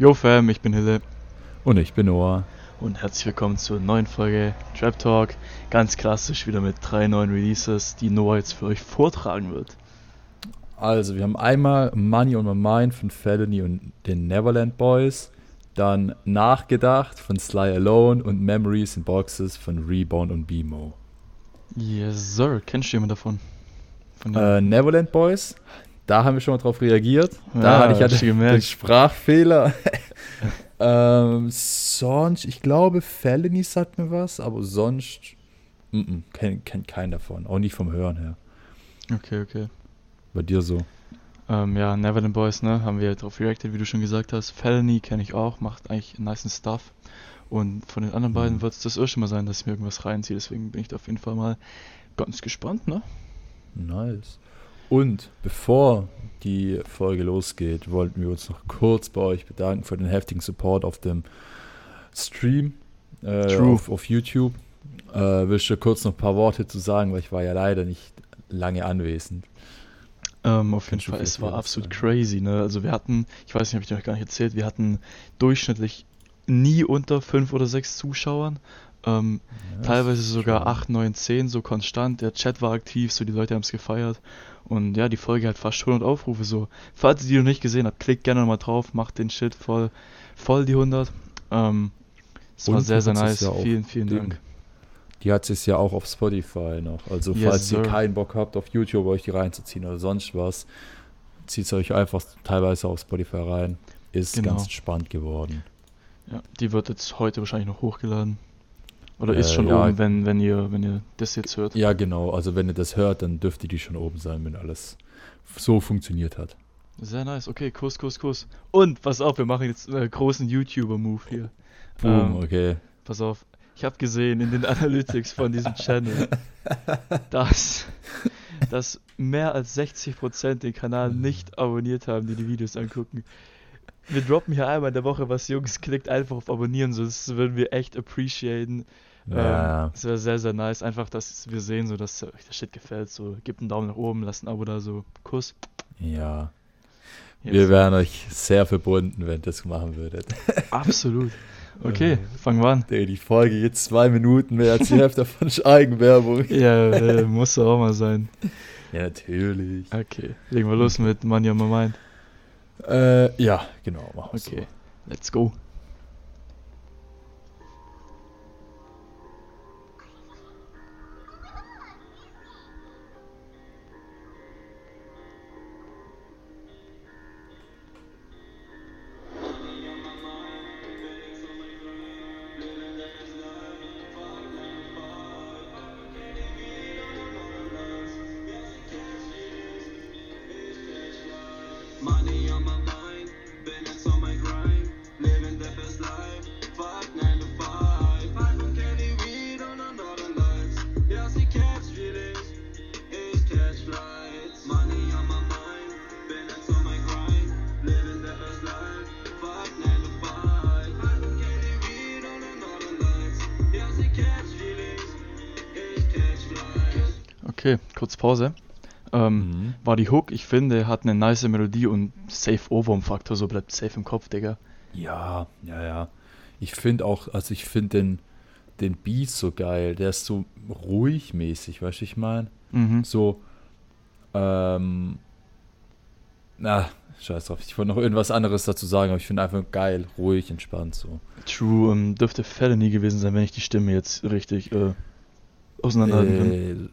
Yo Fam, ich bin Hille. Und ich bin Noah. Und herzlich willkommen zur neuen Folge Trap Talk. Ganz klassisch wieder mit drei neuen Releases, die Noah jetzt für euch vortragen wird. Also, wir haben einmal Money on My Mind von Felony und den Neverland Boys. Dann Nachgedacht von Sly Alone und Memories in Boxes von Rebound und BMO. Yes, sir. Kennst du jemanden davon? Von äh, Neverland Boys, da haben wir schon mal drauf reagiert. Ja, da hatte ich ja gemerkt. den Sprachfehler. ähm, sonst, ich glaube, Felony sagt mir was, aber sonst mm -mm, kennt kenn keinen davon. Auch nicht vom Hören her. Okay, okay. Bei dir so. Ähm, ja, Neverland Boys, ne, haben wir drauf reacted, wie du schon gesagt hast. Felony kenne ich auch, macht eigentlich nice Stuff. Und von den anderen beiden Mhm. wird es das erste Mal sein, dass ich mir irgendwas reinziehe. Deswegen bin ich da auf jeden Fall mal ganz gespannt, ne? Nice. Und bevor die Folge losgeht, wollten wir uns noch kurz bei euch bedanken für den heftigen Support auf dem Stream äh, auf, auf YouTube. Äh, willst du kurz noch ein paar Worte zu sagen, weil ich war ja leider nicht lange anwesend. Ähm, auf jeden Fall, es war absolut sagen? crazy, ne? Also wir hatten, ich weiß nicht, habe ich dir noch gar nicht erzählt, wir hatten durchschnittlich nie unter fünf oder sechs Zuschauern. Ähm, Ja, teilweise sogar schon- 8, 9, 10, so konstant. Der Chat war aktiv, so die Leute haben es gefeiert. Und ja, die Folge hat fast 100 Aufrufe, so. Falls ihr die noch nicht gesehen habt, klickt gerne nochmal drauf, macht den Shit voll, voll die 100. Ähm, es war sehr, sehr nice. ja vielen, vielen Ding. Dank. Die hat es ja auch auf Spotify noch. Also Yes, falls ihr sir. keinen Bock habt, auf YouTube euch die reinzuziehen oder sonst was, zieht es euch einfach teilweise auf Spotify rein. Ist Genau. ganz spannend geworden. Ja, die wird jetzt heute wahrscheinlich noch hochgeladen. Oder Äh, ist schon ja. oben, wenn, wenn ihr, wenn ihr das jetzt hört. Ja, genau. Also wenn ihr das hört, dann dürfte die schon oben sein, wenn alles so funktioniert hat. Sehr nice. Okay, Kuss, Kuss, Kuss. Und pass auf, wir machen jetzt einen großen YouTuber-Move hier. Boom, Ähm, okay. Pass auf. Ich habe gesehen in den Analytics von diesem Channel, dass, dass mehr als 60% den Kanal nicht abonniert haben, die die Videos angucken. Wir droppen hier einmal in der Woche was, Jungs. Klickt einfach auf Abonnieren, so das würden wir echt appreciaten. Ja, Ähm, das wäre sehr, sehr nice. Einfach, dass wir sehen, so dass euch der Shit gefällt. So, gebt einen Daumen nach oben, lasst ein Abo da, so. Kuss. ja. Jetzt. Wir wären euch sehr verbunden, wenn ihr das machen würdet. Absolut. Okay, Äh. fangen wir an. Die Folge geht zwei Minuten mehr als die Hälfte ist Eigenwerbung. Ja, äh, muss doch auch mal sein. Ja, natürlich. Okay, legen wir los mit Money on My Mind. Äh, ja, genau. Machen wir Okay, let's go. Okay, kurz Pause. Ähm, Mhm. War die Hook, ich finde, hat eine nice Melodie und safe Ohrwurm-Faktor, so bleibt safe im Kopf, Digga. Ja, ja, ja. Ich finde auch, also ich finde den, den Beat so geil. Der ist so ruhig mäßig, weißt du, ich meine? Mhm. So, ähm, na, scheiß drauf. Ich wollte noch irgendwas anderes dazu sagen, aber ich finde einfach geil, ruhig, entspannt so. True, ähm, dürfte Felony gewesen sein, wenn ich die Stimme jetzt richtig äh, auseinanderhalten. Äh, kann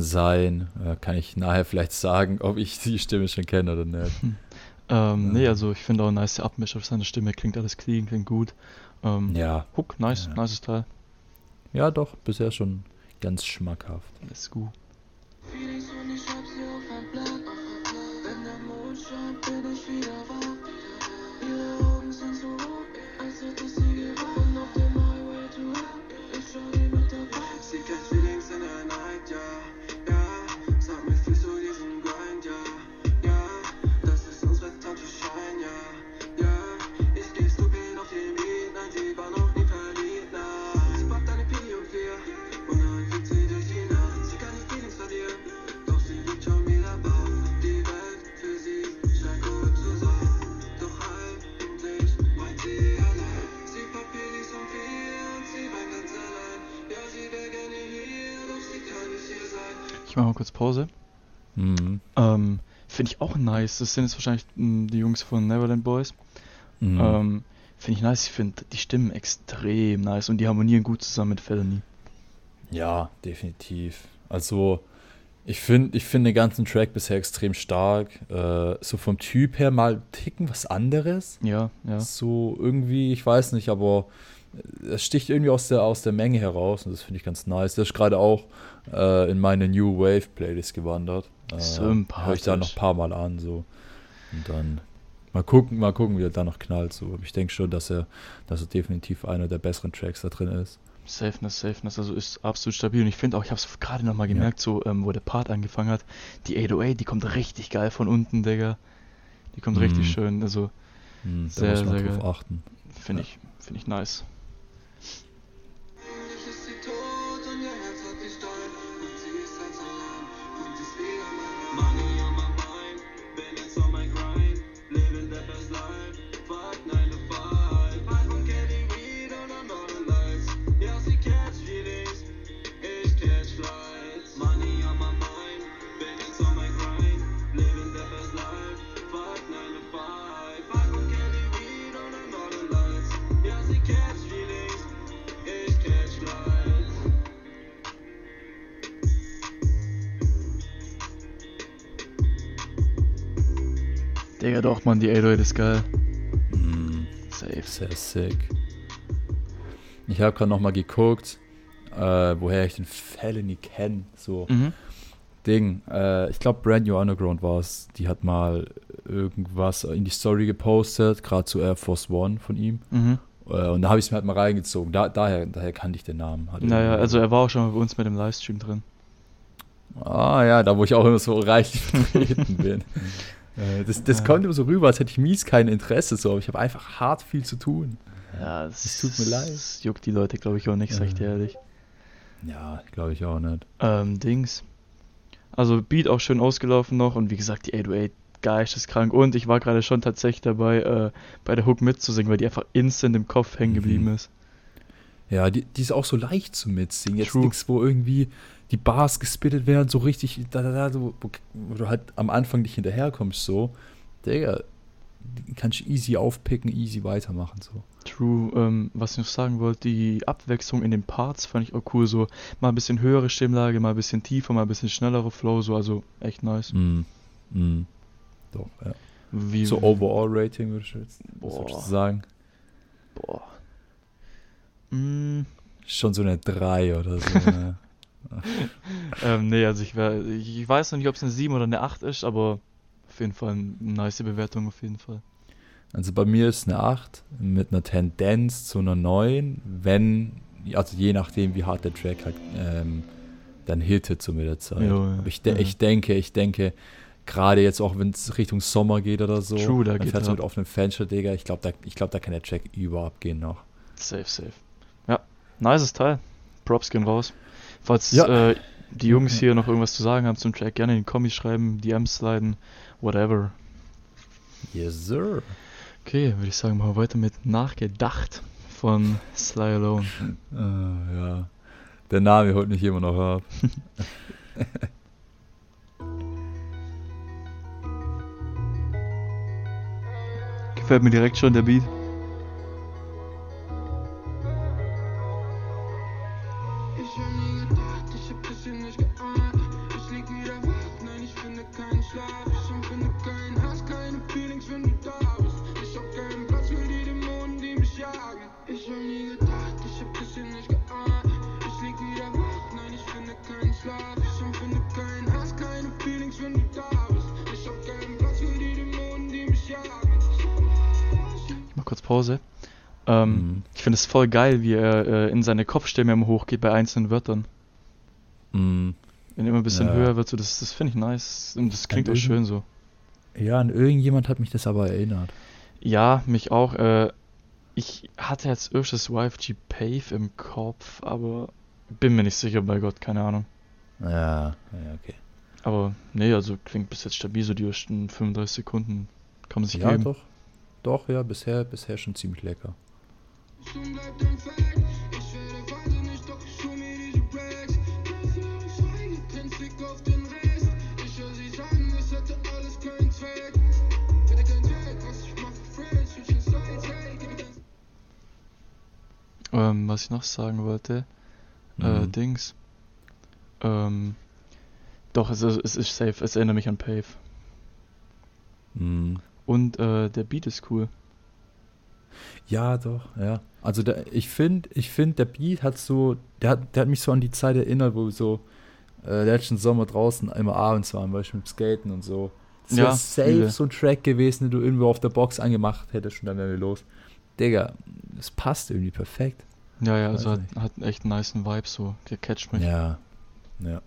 sein. Äh, kann ich nachher vielleicht sagen, ob ich die Stimme schon kenne oder nicht. Ähm, nee, Ja. also ich finde auch nice Abmisch auf seine Stimme, klingt alles clean, klingt gut. Ähm, Ja. Hook, nice, Ja. nices Teil. Ja, doch, bisher schon ganz schmackhaft. Let's go. Feelings und ich hab sie auf ein Blatt. Wenn der Mond scheint, bin ich wieder wach. Mache mal kurz Pause. Mhm. Ähm, Finde ich auch nice. Das sind jetzt wahrscheinlich mh, die Jungs von Neverland Boys. Mhm. Ähm, finde ich nice. Ich finde die Stimmen extrem nice und die harmonieren gut zusammen mit Felony. Ja, definitiv. Also, ich finde ich find den ganzen Track bisher extrem stark. Äh, so vom Typ her mal ticken was anderes. Ja, ja. So irgendwie, ich weiß nicht, aber es sticht irgendwie aus der, aus der Menge heraus und das finde ich ganz nice. Der ist gerade auch äh, in meine New Wave Playlist gewandert. Äh, Höre ich da noch Sympathisch. ein paar Mal an, so. Und dann mal gucken, mal gucken, wie er da noch knallt. So. Aber Ich denke schon, dass er, dass er definitiv einer der besseren Tracks da drin ist. Safeness, Safeness, also ist absolut stabil. Und ich finde auch, ich habe es gerade nochmal gemerkt, so, ähm, wo der Part angefangen hat, die 808, die kommt richtig geil von unten, Digga. Die kommt Mhm. richtig schön, also da Sehr, muss man sehr drauf geil. achten. finde ich, finde ich nice. Digga, doch, Mann, die 808 ist geil. Hm. Safe. Sehr sick. Ich habe gerade noch mal geguckt, äh, woher ich den Felony kenne. So Mhm. Ding. Äh, ich glaube, Brand New Underground war es. Die hat mal irgendwas in die Story gepostet, gerade zu Air Force One von ihm. Mhm. Äh, und da habe ich es mir halt mal reingezogen. Da, daher, daher kannte ich den Namen. Hat Naja, also er war auch schon mal bei uns mit dem Livestream drin. Ah ja, da wo ich auch immer so reichlich vertreten bin. Äh, Das, das Ja. kommt immer so rüber, als hätte ich mies kein Interesse, so, aber ich habe einfach hart viel zu tun. Ja, das, Es tut mir leid. das juckt die Leute, glaube ich, auch nicht, sag ich dir Ja. ehrlich. Ja, glaube ich auch nicht. Ähm, Dings. Also Beat auch schön ausgelaufen noch und wie gesagt, die 808 geisteskrank. Und ich war gerade schon tatsächlich dabei, äh, bei der Hook mitzusingen, weil die einfach instant im Kopf hängen Mhm. geblieben ist. Ja, die, die ist auch so leicht zu mitsingen. Jetzt nichts, wo irgendwie die Bars gespittet werden, so richtig, da, da, da, so, wo, wo du halt am Anfang nicht hinterherkommst, so. Digga, kannst du easy aufpicken, easy weitermachen, so. True, ähm, was ich noch sagen wollte, die Abwechslung in den Parts fand ich auch cool. So mal ein bisschen höhere Stimmlage, mal ein bisschen tiefer, mal ein bisschen schnellere Flow, so also echt nice. Mm. Mm. Doch, ja. Wie, So Overall-Rating würde ich jetzt du sagen. Boah. Mm, Schon so eine 3 oder so. ne? ähm, nee, also ich, wär, ich weiß noch nicht, ob es eine 7 oder eine 8 ist, aber auf jeden Fall eine nice Bewertung, auf jeden Fall. Also bei mir ist eine 8 mit einer Tendenz zu einer 9, wenn, also je nachdem, wie hart der Track halt ähm, dann hittet so mit der Zeit. Ja, ja, Aber ich, de ja. ich denke, ich denke, gerade jetzt auch, wenn es Richtung Sommer geht oder so, True, da dann geht fährst du mit offenem Fenster, Digga, ich glaube, da, ich glaub, da kann der Track überhaupt gehen noch. Safe, safe. Nices Teil. Props gehen raus. Falls Ja. äh, die Jungs hier noch irgendwas zu sagen haben zum Track, gerne in den Kommis schreiben, DMs sliden, whatever. Yes, sir. Okay, würde ich sagen, machen wir weiter mit Nachgedacht von Sly Alone. Ah, ja. Der Name holt mich immer noch ab. Gefällt mir direkt schon der Beat. Pause. Ähm, Mhm. Ich finde es voll geil, wie er äh, in seine Kopfstimme hochgeht bei einzelnen Wörtern. Mm. Wenn er immer ein bisschen Ja. höher wird, so, das, das finde ich nice. Und das klingt auch irgend- schön so. Ja, an irgendjemand hat mich das aber erinnert. Ja, mich auch. Äh, ich hatte jetzt öfters YFG Pave im Kopf, aber bin mir nicht sicher, bei Gott, keine Ahnung. Ja, ja, okay. Aber nee, also klingt bis jetzt stabil, so die ersten 35 Sekunden kann man sich Ja, geben. doch. Doch, ja, bisher, bisher schon ziemlich lecker. Ähm, was ich noch sagen wollte, äh, mhm. äh, Dings. Ähm, doch, es ist, es ist safe, es erinnert mich an Pave. Mhm. Und äh, der Beat ist cool. Ja, doch, ja. Also der, ich finde, ich finde, der Beat hat so, der hat, der hat mich so an die Zeit erinnert, wo wir so äh, letzten Sommer draußen immer abends waren, weißt du, mit Skaten und so. Das Ja, wäre safe fühle. so ein Track gewesen, den du irgendwo auf der Box angemacht hättest und dann wären wir los. Digga, es passt irgendwie perfekt. Ja, ja, also hat, hat einen echt nice Vibe so. Der catcht mich. Ja, ja.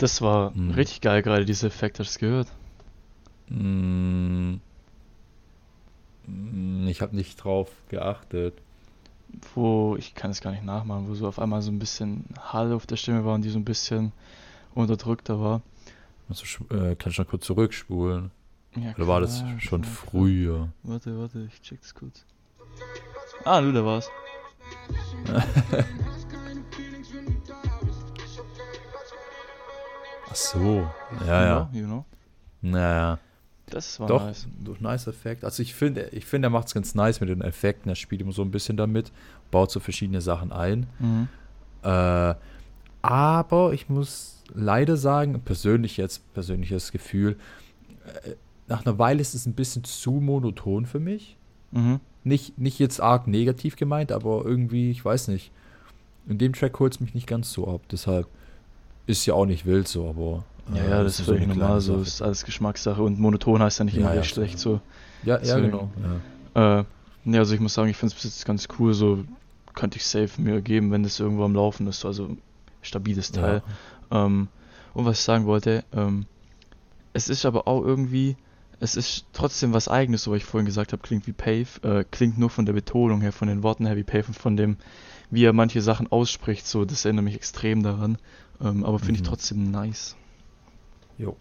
Das war Mhm. richtig geil gerade, diese Effekte. Hast du das gehört? Mm, ich habe nicht drauf geachtet. Wo, ich kann es gar nicht nachmachen, wo so auf einmal so ein bisschen Hall auf der Stimme war und die so ein bisschen unterdrückter war. Also, äh, kannst du noch kurz zurückspulen? Ja, Oder war das klar, schon klar, klar. früher? Warte, warte, ich check's kurz. Ah, du, da war's. Ach so, ja, ja. You know? Naja. Das war Doch, nice. durch nice Effekt. Also ich finde, ich finde, er macht es ganz nice mit den Effekten. Er spielt immer so ein bisschen damit, baut so verschiedene Sachen ein. Mhm. Äh, aber ich muss leider sagen, persönlich jetzt, persönliches Gefühl, äh, nach einer Weile ist es ein bisschen zu monoton für mich. Mhm. Nicht, nicht jetzt arg negativ gemeint, aber irgendwie, ich weiß nicht. In dem Track holt es mich nicht ganz so ab. Deshalb ist ja auch nicht wild so, aber. Ja, äh, ja, das ist so völlig normal, so ist alles Geschmackssache und monoton heißt ja nicht Ja, immer ja, gleich schlecht, so. Ja, ja, deswegen- genau. Ja. Äh, ja, also ich muss sagen, ich finde es bis jetzt ganz cool, so könnte ich safe mir geben, wenn das irgendwo am Laufen ist, also stabiles Teil. Ähm, und was ich sagen wollte, ähm, es ist aber auch irgendwie, es ist trotzdem was eigenes, so wie ich vorhin gesagt habe, klingt wie Pave, äh, klingt nur von der Betonung her, von den Worten her wie Pave und von dem, wie er manche Sachen ausspricht, so, das erinnert mich extrem daran. Ähm, aber finde ich Mhm. trotzdem nice. Jo.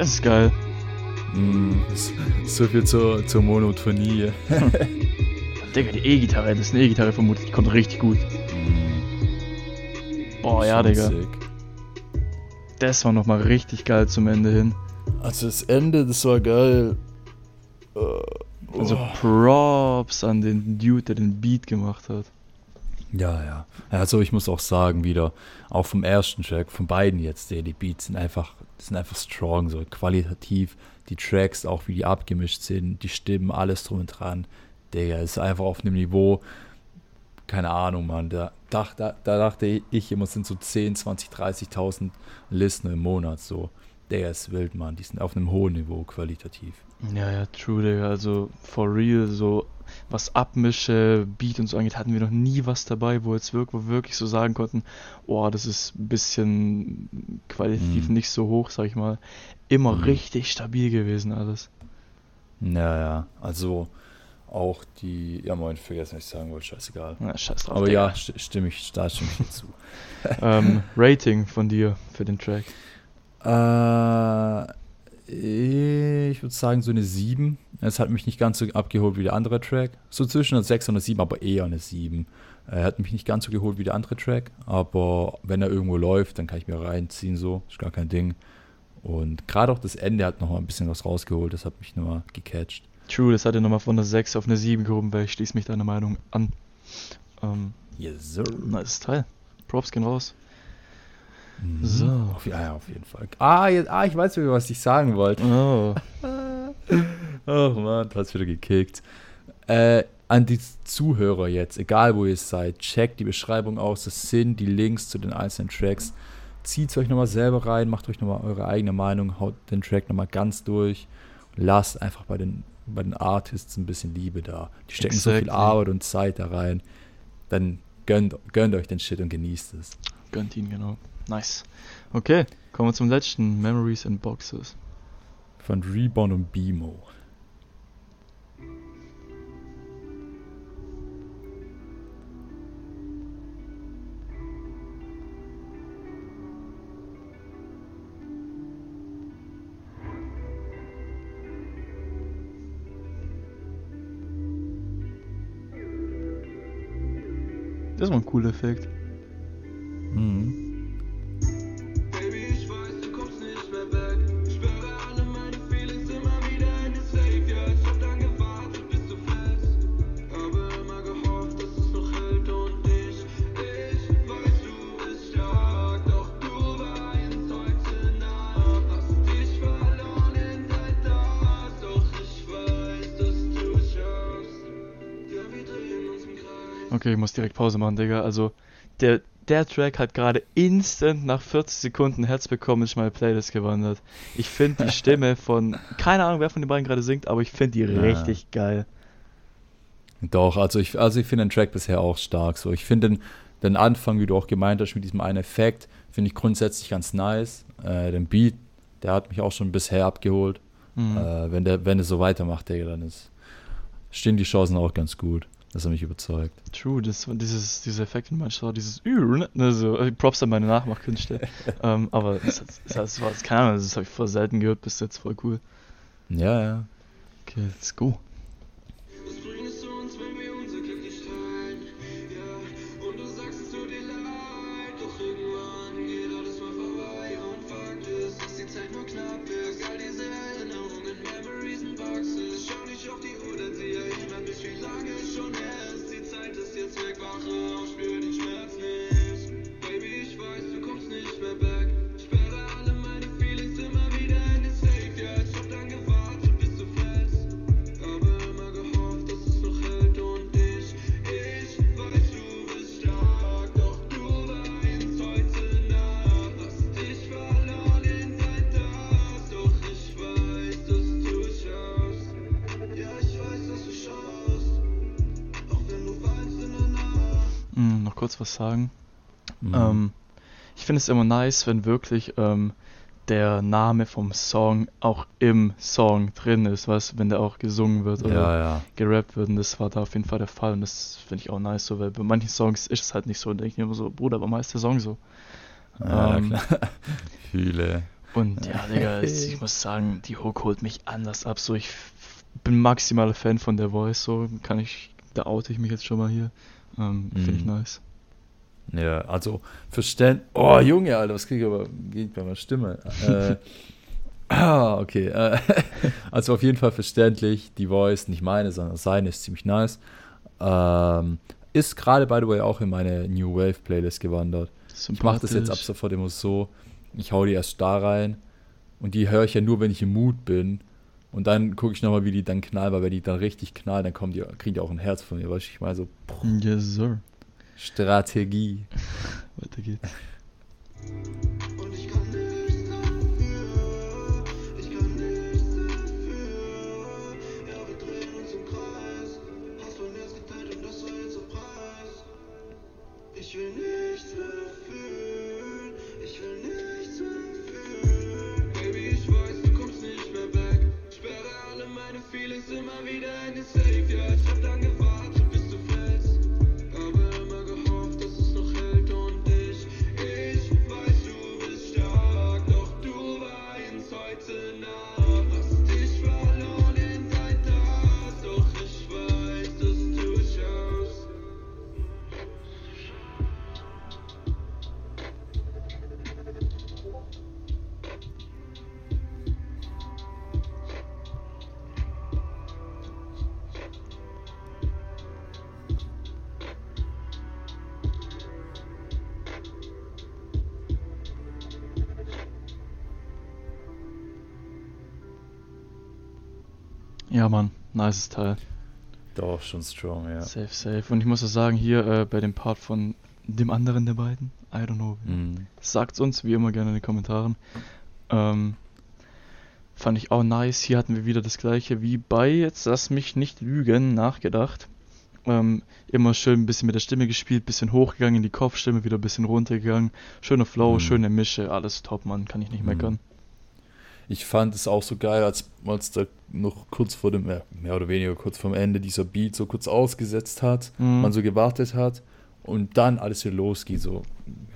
Das ist geil. Mm, so viel zur, zur Monotonie. Digga, die E-Gitarre, das ist eine E-Gitarre vermutlich, die kommt richtig gut. Boah, ja, Digga. sick. Das war nochmal richtig geil zum Ende hin. Also das Ende, das war geil. Äh, Also oh. Props an den Dude, der den Beat gemacht hat. Ja, ja. Also ich muss auch sagen, wieder, auch vom ersten Track, von beiden jetzt, die, die Beats sind einfach, sind einfach strong, so qualitativ. Die Tracks, auch wie die abgemischt sind, die Stimmen, alles drum und dran. Digga, ist einfach auf einem Niveau, keine Ahnung, Mann. Da, da, da dachte ich immer, es sind so 10, 20, 30.000 Listener im Monat, so. Digga, ist wild, Mann. Die sind auf einem hohen Niveau qualitativ. Ja, ja, true, Digga. Also for real, so was Abmische, Beat und so angeht, hatten wir noch nie was dabei, wo jetzt wirklich, wo wir wirklich so sagen konnten, oh, das ist ein bisschen qualitativ Mhm. nicht so hoch, sag ich mal. Immer Mhm. richtig stabil gewesen alles. Ja, ja. Also auch die, ja, moin, vergessen, was ich sagen wollte, scheißegal. Na, scheiß drauf, Aber Digga. ja, st stimme ich, da stimme ich dazu. ähm, Rating von dir für den Track. Äh, ich würde sagen so eine 7. Es hat mich nicht ganz so abgeholt wie der andere Track. So zwischen einer 6 und einer 7, aber eher eine 7. Er hat mich nicht ganz so geholt wie der andere Track, aber wenn er irgendwo läuft, dann kann ich mir reinziehen, so, ist gar kein Ding. Und gerade auch das Ende hat noch mal ein bisschen was rausgeholt, das hat mich nochmal gecatcht. True, das hat er nochmal von einer 6 auf eine 7 gehoben, weil ich schließe mich deiner Meinung an. Ähm, Yes, sir. nice Teil. Props gehen raus. Mhm. So. Auf, ja, auf jeden Fall. Ah, jetzt, ah, ich weiß was ich sagen wollte. Oh. Ach man, du hast wieder gekickt. Äh, an die Zuhörer jetzt, egal wo ihr seid, checkt die Beschreibung aus. Das sind die Links zu den einzelnen Tracks. Zieht euch nochmal selber rein, macht euch nochmal eure eigene Meinung, haut den Track nochmal ganz durch. Lasst einfach bei den, bei den Artists ein bisschen Liebe da. Die stecken so viel Exactly. Arbeit und Zeit da rein. Dann gönnt, gönnt euch den Shit und genießt es. Gönnt ihn, genau. Nice. Okay, kommen wir zum letzten. Memories in Boxes. Von Reborn und Bimo. Das ist mal ein cooler Effekt. Mhm. Okay, ich muss direkt Pause machen, Digga. Also, der, der Track hat gerade instant nach 40 Sekunden Herz bekommen, ist in meine Playlist gewandert. Ich finde die Stimme von, keine Ahnung, wer von den beiden gerade singt, aber ich finde die Ja. richtig geil. Doch, also ich, also ich finde den Track bisher auch stark. So, ich finde den, den Anfang, wie du auch gemeint hast, mit diesem einen Effekt, finde ich grundsätzlich ganz nice. Äh, den Beat, der hat mich auch schon bisher abgeholt. Mhm. Äh, wenn der, wenn er so weitermacht, Digga, dann ist, stehen die Chancen auch ganz gut, dass er mich überzeugt. True, das, dieses, dieser Effekt in manchmal, dieses Ü, ne, so, äh, Props an meine Nachmachkünste. ähm, aber das, das, das, das war, das, keine Ahnung, das habe ich voll selten gehört, bis jetzt voll cool. Ja, ja. Okay, let's go. Was sagen. Mhm. Ähm, ich finde es immer nice, wenn wirklich ähm, der Name vom Song auch im Song drin ist, weißt du, wenn der auch gesungen wird oder ja, ja. gerappt wird und das war da auf jeden Fall der Fall und das finde ich auch nice so, weil bei manchen Songs ist es halt nicht so, da denke ich mir immer so, Bruder, warum heißt der Song so? ja Ähm, klar. Fühle. Und ja, Digga, ich muss sagen, die Hook holt mich anders ab, so ich bin maximaler Fan von der Voice, so kann ich, da oute ich mich jetzt schon mal hier, ähm, finde ich Mhm. nice. Ja, also verständ. Oh, Junge, Alter, was kriege ich aber geht bei meiner Stimme. äh, ah, okay. Äh, also auf jeden Fall verständlich. Die Voice, nicht meine, sondern seine, ist ziemlich nice. Ähm, ist gerade, by the way, auch in meine New Wave Playlist gewandert. Ich mache das jetzt ab sofort immer so. Ich hau die erst da rein. Und die höre ich ja nur, wenn ich im Mood bin. Und dann gucke ich nochmal, wie die dann knallen, weil wenn die dann richtig knallen, dann kommen die, kriegen die auch ein Herz von mir. Weißt du, ich meine so, puh, Yes, sir. Strategie. Weiter geht's. Ja, Mann, nices Teil. Doch, schon strong, ja. Safe, safe. Und ich muss auch sagen, hier äh, bei dem Part von dem anderen der beiden, I don't know, Mhm. sagt's uns wie immer gerne in den Kommentaren. Ähm, fand ich auch nice. Hier hatten wir wieder das gleiche wie bei, jetzt lass mich nicht lügen, nachgedacht. Ähm, immer schön ein bisschen mit der Stimme gespielt, bisschen hochgegangen in die Kopfstimme, wieder ein bisschen runtergegangen. Schöner Flow, Mhm. schöne Mische, alles top, Mann, kann ich nicht Mhm. meckern. Ich fand es auch so geil, als als da noch kurz vor dem, mehr oder weniger kurz vorm Ende dieser Beat so kurz ausgesetzt hat, Mhm. man so gewartet hat und dann alles wieder losgeht, so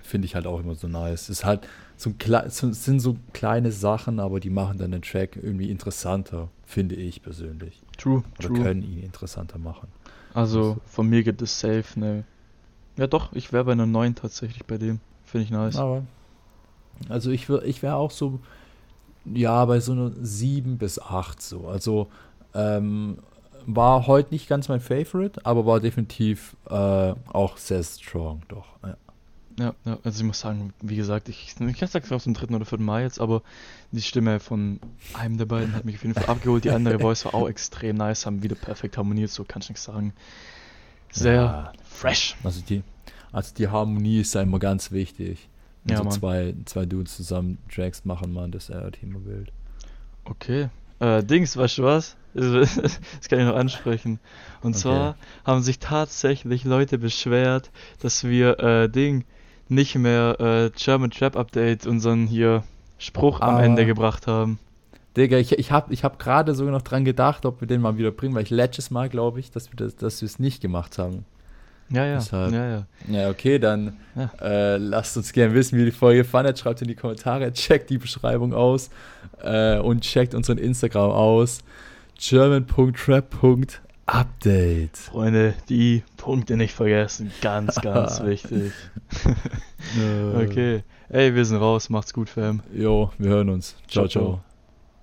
finde ich halt auch immer so nice. Es ist halt so ein es sind so kleine Sachen, aber die machen dann den Track irgendwie interessanter, finde ich persönlich. True, Oder true. können ihn interessanter machen. Also von mir gibt es safe ne. Ja doch, ich wäre bei einer 9 tatsächlich bei dem. Finde ich nice. Aber also ich, wär- ich wäre auch so, ja, bei so einer 7 bis 8 so. Also ähm, war heute nicht ganz mein Favorite, aber war definitiv äh, auch sehr strong, doch. Ja. Ja, ja, also ich muss sagen, wie gesagt, ich, ich sagen, auf dem dritten oder vierten Mal jetzt, aber die Stimme von einem der beiden hat mich auf jeden Fall abgeholt. Die andere Voice war auch extrem nice, haben wieder perfekt harmoniert, so kann ich nichts sagen. Sehr Ja. fresh. Also die, also die Harmonie ist da immer ganz wichtig. Ja, so Mann. zwei, zwei Dudes zusammen Tracks machen, man, das ist halt immer wild. Okay. Äh, Dings, weißt du was? Das kann ich noch ansprechen. Und Okay. zwar haben sich tatsächlich Leute beschwert, dass wir äh, Ding nicht mehr äh, German Trap Update unseren hier Spruch am Ah. Ende gebracht haben. Digga, ich, ich habe ich hab gerade sogar noch dran gedacht, ob wir den mal wieder bringen, weil ich letztes Mal glaube ich, dass wir das, dass wir es nicht gemacht haben. Ja, ja. Deshalb- Ja, ja. Ja, okay, dann Ja. äh, lasst uns gerne wissen, wie ihr die Folge fandet. Schreibt in die Kommentare, checkt die Beschreibung aus äh, und checkt unseren Instagram aus. german.trap.update. Freunde, die Punkte nicht vergessen. Ganz, ganz wichtig. Okay. Ey, wir sind raus. Macht's gut, Fam. Jo, wir hören uns. Ciao, ciao. ciao.